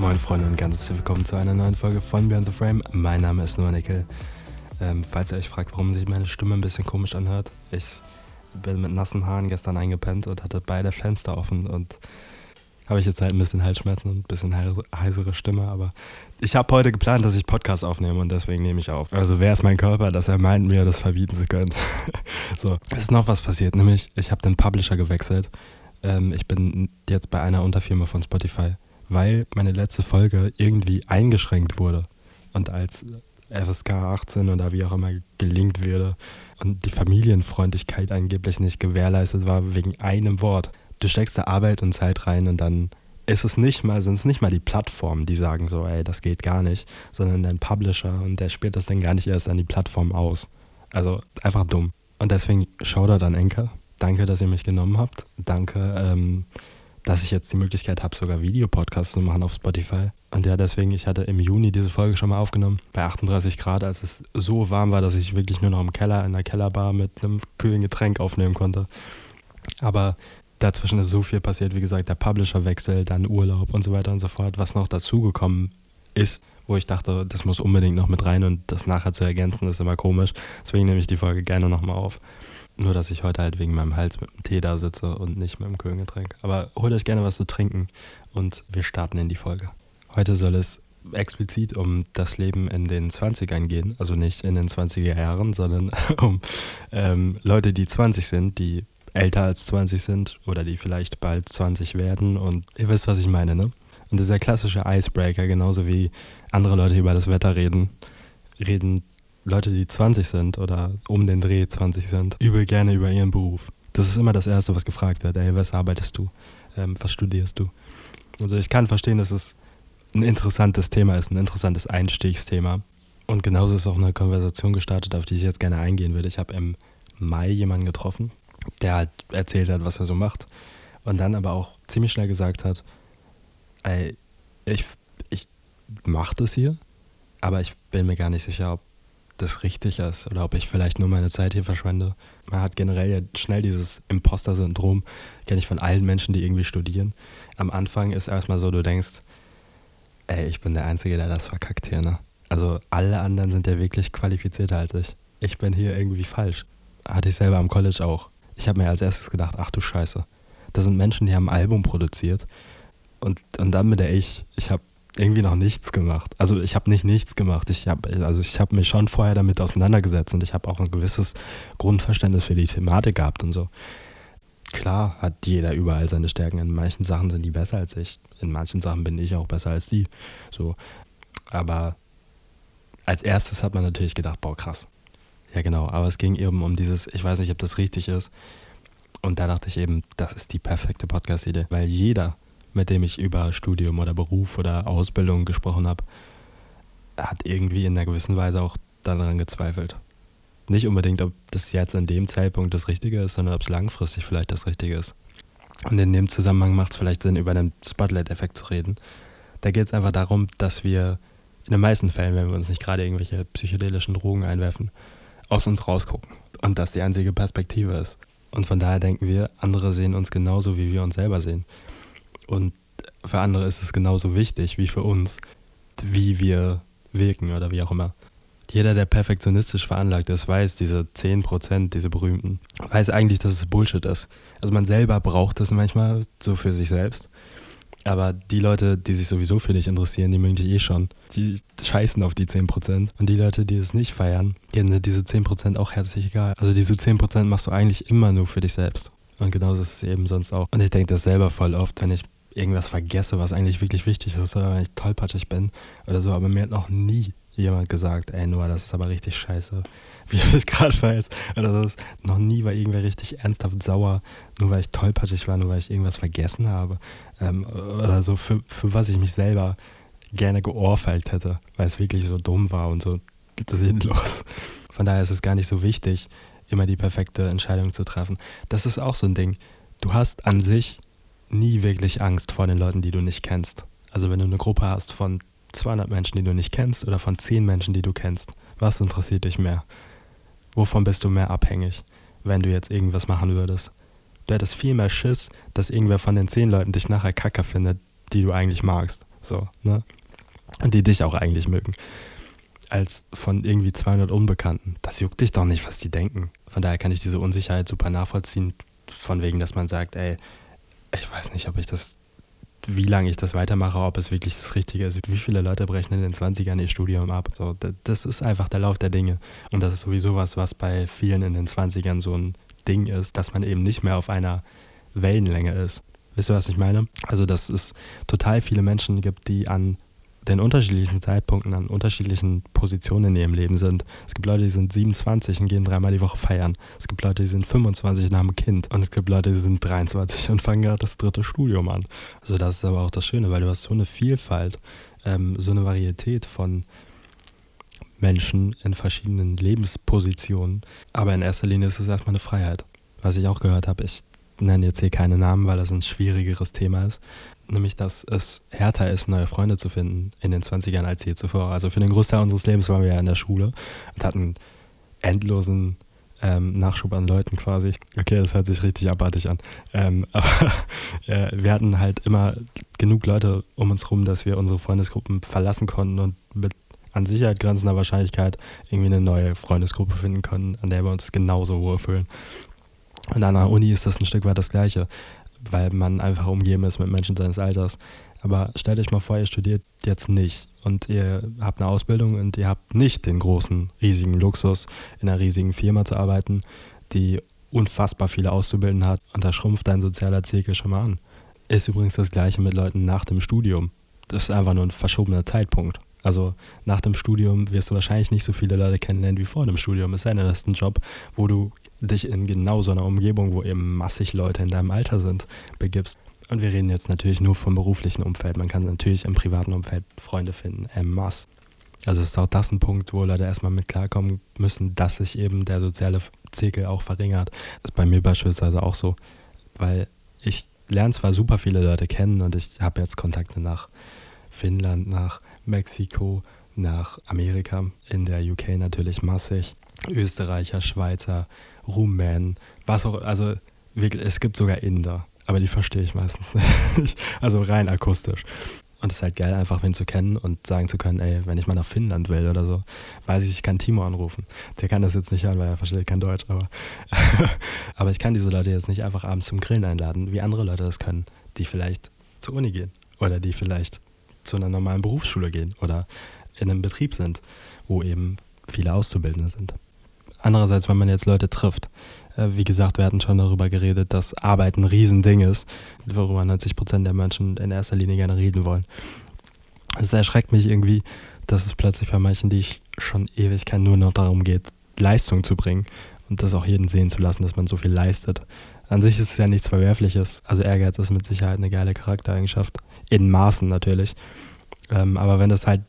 Moin Freunde und ganz herzlich willkommen zu einer neuen Folge von Beyond the Frame. Mein Name ist Noah Nickel. Ähm, falls ihr euch fragt, warum sich meine Stimme ein bisschen komisch anhört, ich bin mit nassen Haaren gestern eingepennt und hatte beide Fenster offen und habe ich jetzt halt ein bisschen Halsschmerzen und ein bisschen heisere Stimme, aber ich habe heute geplant, dass ich Podcast aufnehme und deswegen nehme ich auf. Also wer ist mein Körper, dass er meint, mir das verbieten zu können? so, es ist noch was passiert, nämlich ich habe den Publisher gewechselt. Ähm, ich bin jetzt bei einer Unterfirma von Spotify, weil meine letzte Folge irgendwie eingeschränkt wurde und als FSK 18 oder wie auch immer gelingt würde und die Familienfreundlichkeit angeblich nicht gewährleistet war wegen einem Wort du steckst da Arbeit und Zeit rein und dann ist es nicht mal, sind es nicht mal die Plattformen, die sagen so, ey, das geht gar nicht, sondern dein Publisher und der spielt das dann gar nicht erst an die Plattform aus. Also einfach dumm. Und deswegen Shoutout an Enker. Danke, dass ihr mich genommen habt. Danke, ähm, dass ich jetzt die Möglichkeit habe, sogar Videopodcasts zu machen auf Spotify. Und ja, deswegen, ich hatte im Juni diese Folge schon mal aufgenommen, bei 38 Grad, als es so warm war, dass ich wirklich nur noch im Keller, in der Kellerbar mit einem kühlen Getränk aufnehmen konnte. Aber dazwischen ist so viel passiert, wie gesagt, der Publisher-Wechsel, dann Urlaub und so weiter und so fort, was noch dazugekommen ist, wo ich dachte, das muss unbedingt noch mit rein und das nachher zu ergänzen, ist immer komisch. Deswegen nehme ich die Folge gerne nochmal auf. Nur, dass ich heute halt wegen meinem Hals mit dem Tee da sitze und nicht mit dem Kühlgetränk. Aber holt euch gerne was zu trinken und wir starten in die Folge. Heute soll es explizit um das Leben in den 20ern gehen. Also nicht in den 20er Jahren, sondern um ähm, Leute, die 20 sind, die älter als 20 sind oder die vielleicht bald 20 werden und ihr wisst, was ich meine, ne? Und dieser klassische Icebreaker, genauso wie andere Leute über das Wetter reden, reden Leute, die 20 sind oder um den Dreh 20 sind, übel gerne über ihren Beruf. Das ist immer das Erste, was gefragt wird. Ey, was arbeitest du? Ähm, was studierst du? Also ich kann verstehen, dass es ein interessantes Thema ist, ein interessantes Einstiegsthema. Und genauso ist auch eine Konversation gestartet, auf die ich jetzt gerne eingehen würde. Ich habe im Mai jemanden getroffen, der halt erzählt hat, was er so macht. Und dann aber auch ziemlich schnell gesagt hat, ey, ich, ich mache das hier, aber ich bin mir gar nicht sicher, ob das richtig ist oder ob ich vielleicht nur meine Zeit hier verschwende. Man hat generell ja schnell dieses Imposter-Syndrom, kenne ich von allen Menschen, die irgendwie studieren. Am Anfang ist erstmal so, du denkst, ey, ich bin der Einzige, der das verkackt hier, ne? Also alle anderen sind ja wirklich qualifizierter als ich. Ich bin hier irgendwie falsch. Hatte ich selber am College auch. Ich habe mir als erstes gedacht, ach du Scheiße. Das sind Menschen, die haben ein Album produziert. Und, und dann mit der ich, ich habe irgendwie noch nichts gemacht. Also ich habe nicht nichts gemacht. Ich habe also ich mich schon vorher damit auseinandergesetzt und ich habe auch ein gewisses Grundverständnis für die Thematik gehabt und so. Klar hat jeder überall seine Stärken. In manchen Sachen sind die besser als ich. In manchen Sachen bin ich auch besser als die. So. Aber als erstes hat man natürlich gedacht, boah, krass. Ja, genau. Aber es ging eben um dieses, ich weiß nicht, ob das richtig ist. Und da dachte ich eben, das ist die perfekte Podcast-Idee. Weil jeder, mit dem ich über Studium oder Beruf oder Ausbildung gesprochen habe, hat irgendwie in einer gewissen Weise auch daran gezweifelt. Nicht unbedingt, ob das jetzt in dem Zeitpunkt das Richtige ist, sondern ob es langfristig vielleicht das Richtige ist. Und in dem Zusammenhang macht es vielleicht Sinn, über den Spotlight-Effekt zu reden. Da geht es einfach darum, dass wir in den meisten Fällen, wenn wir uns nicht gerade irgendwelche psychedelischen Drogen einwerfen, aus uns rausgucken und das die einzige Perspektive ist. Und von daher denken wir, andere sehen uns genauso, wie wir uns selber sehen. Und für andere ist es genauso wichtig wie für uns, wie wir wirken oder wie auch immer. Jeder, der perfektionistisch veranlagt ist, weiß, diese 10%, diese berühmten, weiß eigentlich, dass es Bullshit ist. Also man selber braucht das manchmal so für sich selbst. Aber die Leute, die sich sowieso für dich interessieren, die mögen dich eh schon. Die scheißen auf die 10%. Und die Leute, die es nicht feiern, denen sind diese 10% auch herzlich egal. Also diese 10% machst du eigentlich immer nur für dich selbst. Und genauso ist es eben sonst auch. Und ich denke das selber voll oft, wenn ich irgendwas vergesse, was eigentlich wirklich wichtig ist, oder wenn ich tollpatschig bin oder so. Aber mir hat noch nie jemand gesagt, ey Noah, das ist aber richtig scheiße, wie du dich gerade verhältst. Oder so. Noch nie war irgendwer richtig ernsthaft sauer, nur weil ich tollpatschig war, nur weil ich irgendwas vergessen habe. Ähm, oder so, für, für was ich mich selber gerne geohrfeigt hätte, weil es wirklich so dumm war und so sinnlos. Von daher ist es gar nicht so wichtig, immer die perfekte Entscheidung zu treffen. Das ist auch so ein Ding. Du hast an sich nie wirklich Angst vor den Leuten, die du nicht kennst. Also wenn du eine Gruppe hast von 200 Menschen, die du nicht kennst oder von 10 Menschen, die du kennst, was interessiert dich mehr? Wovon bist du mehr abhängig, wenn du jetzt irgendwas machen würdest? Du hättest viel mehr Schiss, dass irgendwer von den 10 Leuten dich nachher Kacker findet, die du eigentlich magst. so, ne? Und die dich auch eigentlich mögen. Als von irgendwie 200 Unbekannten. Das juckt dich doch nicht, was die denken. Von daher kann ich diese Unsicherheit super nachvollziehen, von wegen, dass man sagt, ey, ich weiß nicht, ob ich das, wie lange ich das weitermache, ob es wirklich das Richtige ist. Wie viele Leute brechen in den 20ern ihr Studium ab? So, das ist einfach der Lauf der Dinge. Und das ist sowieso was, was bei vielen in den 20ern so ein Ding ist, dass man eben nicht mehr auf einer Wellenlänge ist. Wisst ihr, was ich meine? Also, dass es total viele Menschen gibt, die an den unterschiedlichen Zeitpunkten an unterschiedlichen Positionen in ihrem Leben sind. Es gibt Leute, die sind 27 und gehen dreimal die Woche feiern. Es gibt Leute, die sind 25 und haben ein Kind. Und es gibt Leute, die sind 23 und fangen gerade das dritte Studium an. Also das ist aber auch das Schöne, weil du hast so eine Vielfalt, ähm, so eine Varietät von Menschen in verschiedenen Lebenspositionen. Aber in erster Linie ist es erstmal eine Freiheit. Was ich auch gehört habe, ich nenne jetzt hier keine Namen, weil das ein schwierigeres Thema ist. Nämlich, dass es härter ist, neue Freunde zu finden in den 20ern als je zuvor. Also für den Großteil unseres Lebens waren wir ja in der Schule und hatten endlosen ähm, Nachschub an Leuten quasi. Okay, das hört sich richtig abartig an. Ähm, aber äh, wir hatten halt immer genug Leute um uns rum, dass wir unsere Freundesgruppen verlassen konnten und mit an Sicherheit grenzender Wahrscheinlichkeit irgendwie eine neue Freundesgruppe finden konnten, an der wir uns genauso wohlfühlen. Und an der Uni ist das ein Stück weit das Gleiche, weil man einfach umgeben ist mit Menschen seines Alters. Aber stellt euch mal vor, ihr studiert jetzt nicht und ihr habt eine Ausbildung und ihr habt nicht den großen, riesigen Luxus, in einer riesigen Firma zu arbeiten, die unfassbar viele Auszubildende hat und da schrumpft dein sozialer Zirkel schon mal an. Ist übrigens das gleiche mit Leuten nach dem Studium. Das ist einfach nur ein verschobener Zeitpunkt. Also nach dem Studium wirst du wahrscheinlich nicht so viele Leute kennenlernen wie vor dem Studium. Es sei denn, das ist ein Job, wo du dich in genau so einer Umgebung, wo eben massig Leute in deinem Alter sind, begibst. Und wir reden jetzt natürlich nur vom beruflichen Umfeld. Man kann natürlich im privaten Umfeld Freunde finden, en masse. Also ist auch das ein Punkt, wo Leute erstmal mit klarkommen müssen, dass sich eben der soziale Zirkel auch verringert. Das ist bei mir beispielsweise auch so, weil ich lerne zwar super viele Leute kennen und ich habe jetzt Kontakte nach Finnland, nach Mexiko, nach Amerika, in der UK natürlich massig, Österreicher, Schweizer, Rumänen, was auch, also wirklich, es gibt sogar Inder, aber die verstehe ich meistens nicht. Also rein akustisch. Und es ist halt geil, einfach wen zu kennen und sagen zu können, ey, wenn ich mal nach Finnland will oder so, weiß ich, ich kann Timo anrufen. Der kann das jetzt nicht hören, weil er versteht kein Deutsch, aber, aber ich kann diese Leute jetzt nicht einfach abends zum Grillen einladen, wie andere Leute das können, die vielleicht zur Uni gehen oder die vielleicht zu einer normalen Berufsschule gehen oder in einem Betrieb sind, wo eben viele Auszubildende sind. Andererseits, wenn man jetzt Leute trifft, äh, wie gesagt, wir hatten schon darüber geredet, dass Arbeit ein Riesending ist, worüber 90 Prozent der Menschen in erster Linie gerne reden wollen. Es erschreckt mich irgendwie, dass es plötzlich bei manchen, die ich schon ewig kenne, nur noch darum geht, Leistung zu bringen und das auch jeden sehen zu lassen, dass man so viel leistet. An sich ist es ja nichts Verwerfliches. Also Ehrgeiz ist mit Sicherheit eine geile Charaktereigenschaft in Maßen natürlich. Ähm, aber wenn das halt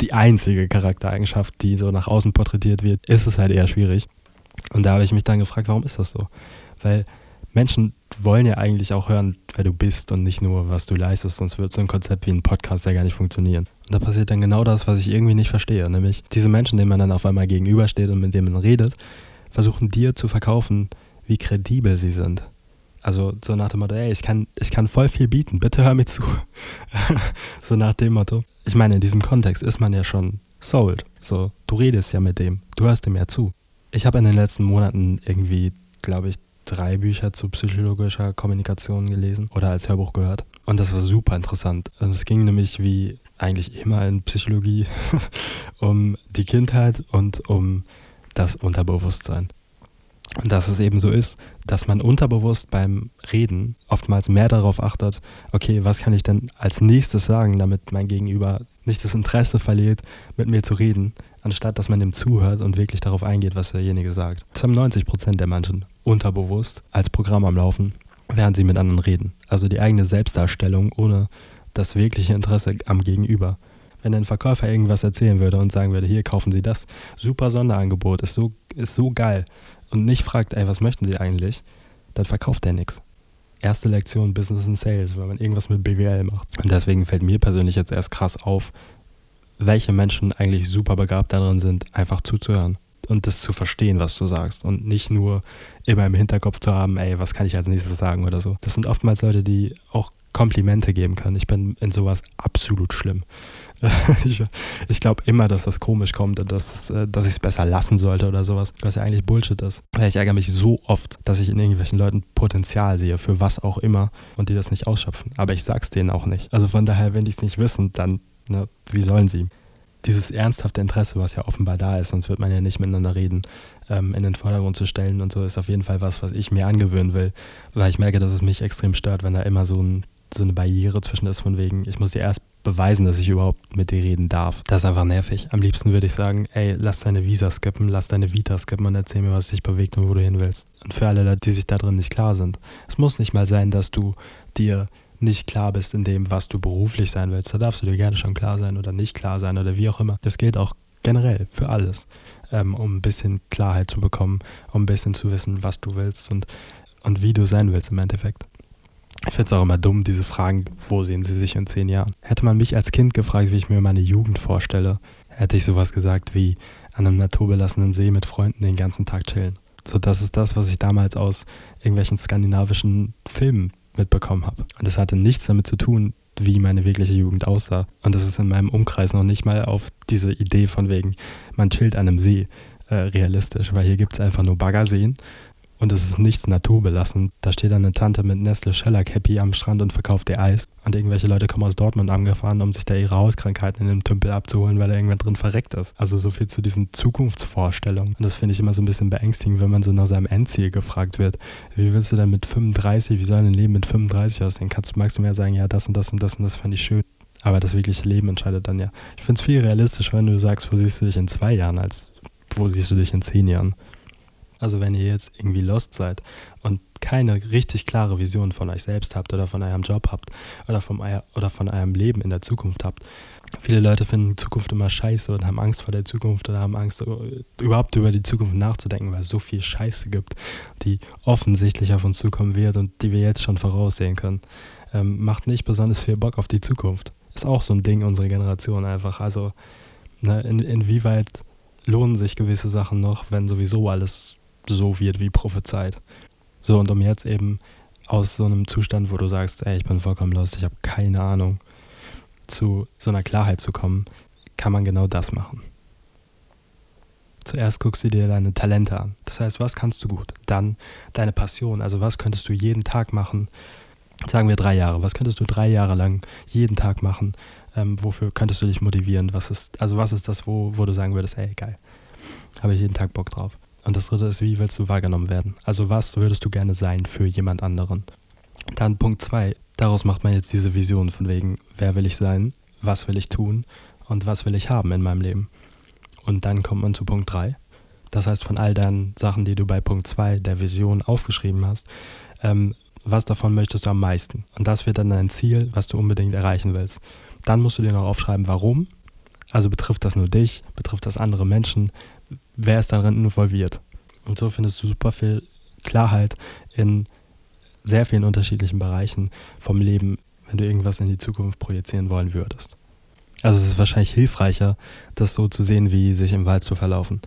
die einzige Charaktereigenschaft, die so nach außen porträtiert wird, ist es halt eher schwierig. Und da habe ich mich dann gefragt, warum ist das so? Weil Menschen wollen ja eigentlich auch hören, wer du bist und nicht nur, was du leistest, sonst wird so ein Konzept wie ein Podcast ja gar nicht funktionieren. Und da passiert dann genau das, was ich irgendwie nicht verstehe, nämlich diese Menschen, denen man dann auf einmal gegenübersteht und mit denen man redet, versuchen dir zu verkaufen, wie kredibel sie sind. Also so nach dem Motto, ey, ich kann, ich kann voll viel bieten, bitte hör mir zu. so nach dem Motto. Ich meine, in diesem Kontext ist man ja schon sold. So, du redest ja mit dem, du hörst dem ja zu. Ich habe in den letzten Monaten irgendwie, glaube ich, drei Bücher zu psychologischer Kommunikation gelesen oder als Hörbuch gehört. Und das war super interessant. Es ging nämlich wie eigentlich immer in Psychologie um die Kindheit und um das Unterbewusstsein. Und dass es eben so ist, dass man unterbewusst beim Reden oftmals mehr darauf achtet, okay, was kann ich denn als nächstes sagen, damit mein Gegenüber nicht das Interesse verliert, mit mir zu reden, anstatt dass man dem zuhört und wirklich darauf eingeht, was derjenige sagt. Das haben 90 Prozent der Menschen unterbewusst als Programm am Laufen, während sie mit anderen reden. Also die eigene Selbstdarstellung ohne das wirkliche Interesse am Gegenüber. Wenn ein Verkäufer irgendwas erzählen würde und sagen würde, hier kaufen Sie das, super Sonderangebot, ist so, ist so geil und nicht fragt, ey, was möchten Sie eigentlich, dann verkauft er nichts. Erste Lektion Business and Sales, wenn man irgendwas mit BWL macht. Und deswegen fällt mir persönlich jetzt erst krass auf, welche Menschen eigentlich super begabt darin sind, einfach zuzuhören. und das zu verstehen, was du sagst und nicht nur immer im Hinterkopf zu haben, ey, was kann ich als nächstes sagen oder so. Das sind oftmals Leute, die auch Komplimente geben können. Ich bin in sowas absolut schlimm. ich, ich glaube immer, dass das komisch kommt und dass, äh, dass ich es besser lassen sollte oder sowas, was ja eigentlich Bullshit ist. Ich ärgere mich so oft, dass ich in irgendwelchen Leuten Potenzial sehe, für was auch immer, und die das nicht ausschöpfen. Aber ich sag's denen auch nicht. Also von daher, wenn die es nicht wissen, dann, ne, wie sollen sie? Dieses ernsthafte Interesse, was ja offenbar da ist, sonst wird man ja nicht miteinander reden, ähm, in den Vordergrund zu stellen und so, ist auf jeden Fall was, was ich mir angewöhnen will, weil ich merke, dass es mich extrem stört, wenn da immer so, ein, so eine Barriere zwischen ist, von wegen, ich muss dir erst beweisen, dass ich überhaupt mit dir reden darf. Das ist einfach nervig. Am liebsten würde ich sagen, ey, lass deine Visa skippen, lass deine Vita skippen und erzähl mir, was dich bewegt und wo du hin willst. Und für alle Leute, die sich da drin nicht klar sind. Es muss nicht mal sein, dass du dir nicht klar bist in dem, was du beruflich sein willst. Da darfst du dir gerne schon klar sein oder nicht klar sein oder wie auch immer. Das gilt auch generell für alles, ähm, um ein bisschen Klarheit zu bekommen, um ein bisschen zu wissen, was du willst und, und wie du sein willst im Endeffekt. Ich finde es auch immer dumm, diese Fragen, wo sehen Sie sich in zehn Jahren? Hätte man mich als Kind gefragt, wie ich mir meine Jugend vorstelle, hätte ich sowas gesagt wie an einem naturbelassenen See mit Freunden den ganzen Tag chillen. So, das ist das, was ich damals aus irgendwelchen skandinavischen Filmen mitbekommen habe. Und das hatte nichts damit zu tun, wie meine wirkliche Jugend aussah. Und das ist in meinem Umkreis noch nicht mal auf diese Idee von wegen, man chillt an einem See äh, realistisch, weil hier gibt es einfach nur Baggerseen und es ist nichts naturbelassen. Da steht eine Tante mit Nestle Shellac Happy am Strand und verkauft ihr Eis. Und irgendwelche Leute kommen aus Dortmund angefahren, um sich da ihre Hautkrankheiten in dem Tümpel abzuholen, weil da irgendwann drin verreckt ist. Also so viel zu diesen Zukunftsvorstellungen. Und das finde ich immer so ein bisschen beängstigend, wenn man so nach seinem Endziel gefragt wird. Wie willst du denn mit 35, wie soll ein Leben mit 35 aussehen? Kannst du maximal sagen, ja, das und das und das und das fand ich schön. Aber das wirkliche Leben entscheidet dann ja. Ich finde es viel realistischer, wenn du sagst, wo siehst du dich in zwei Jahren, als wo siehst du dich in zehn Jahren. Also wenn ihr jetzt irgendwie lost seid und keine richtig klare Vision von euch selbst habt oder von eurem Job habt oder von, euer, oder von eurem Leben in der Zukunft habt. Viele Leute finden Zukunft immer scheiße und haben Angst vor der Zukunft oder haben Angst, überhaupt über die Zukunft nachzudenken, weil es so viel Scheiße gibt, die offensichtlich auf uns zukommen wird und die wir jetzt schon voraussehen können. Ähm, macht nicht besonders viel Bock auf die Zukunft. Ist auch so ein Ding unserer Generation einfach. Also, ne, in, inwieweit lohnen sich gewisse Sachen noch, wenn sowieso alles so wird wie prophezeit. So, und um jetzt eben aus so einem Zustand, wo du sagst, ey, ich bin vollkommen lost, ich habe keine Ahnung, zu so einer Klarheit zu kommen, kann man genau das machen. Zuerst guckst du dir deine Talente an. Das heißt, was kannst du gut? Dann deine Passion. Also was könntest du jeden Tag machen? Sagen wir drei Jahre. Was könntest du drei Jahre lang jeden Tag machen? Ähm, wofür könntest du dich motivieren? Was ist, also was ist das, wo, wo du sagen würdest, ey, geil. Habe ich jeden Tag Bock drauf. Und das dritte ist, wie willst du wahrgenommen werden? Also was würdest du gerne sein für jemand anderen? Dann Punkt zwei, daraus macht man jetzt diese Vision von wegen, wer will ich sein, was will ich tun und was will ich haben in meinem Leben. Und dann kommt man zu Punkt drei. Das heißt, von all deinen Sachen, die du bei Punkt zwei der Vision aufgeschrieben hast, ähm, was davon möchtest du am meisten? Und das wird dann dein Ziel, was du unbedingt erreichen willst. Dann musst du dir noch aufschreiben, warum. Also betrifft das nur dich, betrifft das andere Menschen, wer ist darin involviert. Und so findest du super viel Klarheit in sehr vielen unterschiedlichen Bereichen vom Leben, wenn du irgendwas in die Zukunft projizieren wollen würdest. Also es ist wahrscheinlich hilfreicher, das so zu sehen, wie sich im Wald zu verlaufen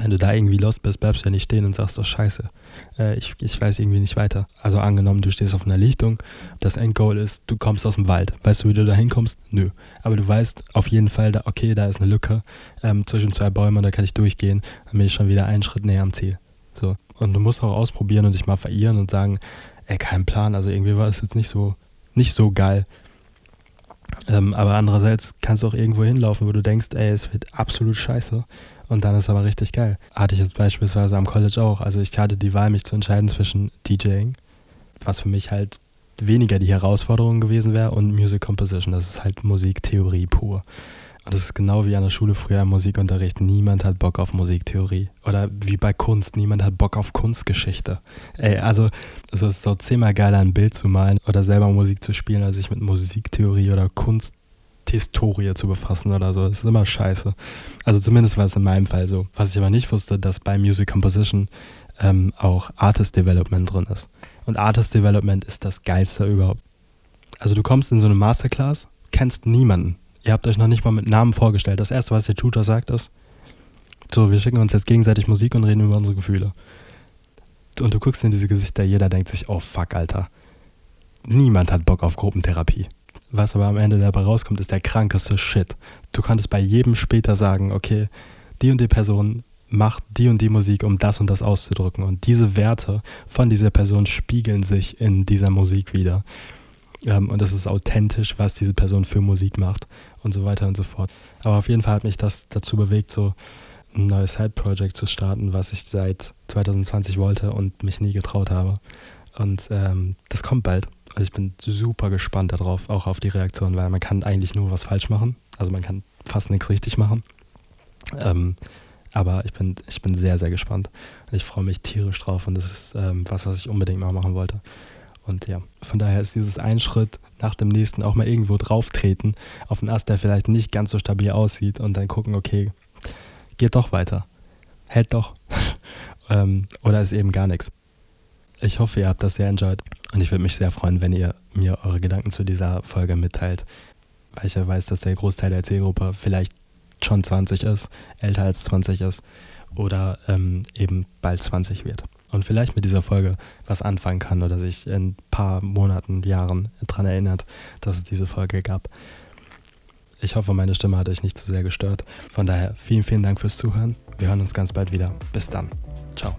wenn du da irgendwie lost bist, bleibst du ja nicht stehen und sagst, oh scheiße, äh, ich, ich weiß irgendwie nicht weiter. Also angenommen, du stehst auf einer Lichtung, das Endgoal ist, du kommst aus dem Wald. Weißt du, wie du da hinkommst? Nö. Aber du weißt auf jeden Fall, da, okay, da ist eine Lücke ähm, zwischen zwei Bäumen, da kann ich durchgehen, dann bin ich schon wieder einen Schritt näher am Ziel. So. Und du musst auch ausprobieren und dich mal verirren und sagen, ey, kein Plan, also irgendwie war es jetzt nicht so, nicht so geil. Ähm, aber andererseits kannst du auch irgendwo hinlaufen, wo du denkst, ey, es wird absolut scheiße. Und dann ist aber richtig geil. Hatte ich jetzt beispielsweise am College auch. Also ich hatte die Wahl, mich zu entscheiden zwischen DJing, was für mich halt weniger die Herausforderung gewesen wäre, und Music Composition. Das ist halt Musiktheorie pur. Und das ist genau wie an der Schule früher im Musikunterricht. Niemand hat Bock auf Musiktheorie. Oder wie bei Kunst, niemand hat Bock auf Kunstgeschichte. Ey, also es ist so zehnmal geiler, ein Bild zu malen oder selber Musik zu spielen, als sich mit Musiktheorie oder Kunst Historie zu befassen oder so. Das ist immer scheiße. Also zumindest war es in meinem Fall so. Was ich aber nicht wusste, dass bei Music Composition ähm, auch Artist Development drin ist. Und Artist Development ist das Geilste überhaupt. Also du kommst in so eine Masterclass, kennst niemanden. Ihr habt euch noch nicht mal mit Namen vorgestellt. Das erste, was der Tutor sagt, ist, So, wir schicken uns jetzt gegenseitig Musik und reden über unsere Gefühle. Und du guckst in diese Gesichter, jeder denkt sich, oh fuck, Alter. Niemand hat Bock auf Gruppentherapie. Was aber am Ende dabei rauskommt, ist der krankeste Shit. Du konntest bei jedem später sagen, okay, die und die Person macht die und die Musik, um das und das auszudrücken. Und diese Werte von dieser Person spiegeln sich in dieser Musik wieder. Ähm, und es ist authentisch, was diese Person für Musik macht und so weiter und so fort. Aber auf jeden Fall hat mich das dazu bewegt, so ein neues Side-Project zu starten, was ich seit 2020 wollte und mich nie getraut habe. Und ähm, das kommt bald. Und ich bin super gespannt darauf, auch auf die Reaktion, weil man kann eigentlich nur was falsch machen. Also man kann fast nichts richtig machen. Ähm, aber ich bin, ich bin sehr, sehr gespannt. Ich freue mich tierisch drauf und das ist ähm, was, was ich unbedingt mal machen wollte. Und ja, von daher ist dieses ein Schritt nach dem nächsten auch mal irgendwo drauf treten, auf einen Ast, der vielleicht nicht ganz so stabil aussieht und dann gucken, okay, geht doch weiter. Hält doch. ähm, oder ist eben gar nichts. Ich hoffe, ihr habt das sehr enjoyed und ich würde mich sehr freuen, wenn ihr mir eure Gedanken zu dieser Folge mitteilt, weil ich ja weiß, dass der Großteil der Zielgruppe vielleicht schon 20 ist, älter als 20 ist oder ähm, eben bald 20 wird und vielleicht mit dieser Folge was anfangen kann oder sich in ein paar Monaten, Jahren daran erinnert, dass es diese Folge gab. Ich hoffe, meine Stimme hat euch nicht zu sehr gestört. Von daher vielen, vielen Dank fürs Zuhören. Wir hören uns ganz bald wieder. Bis dann. Ciao.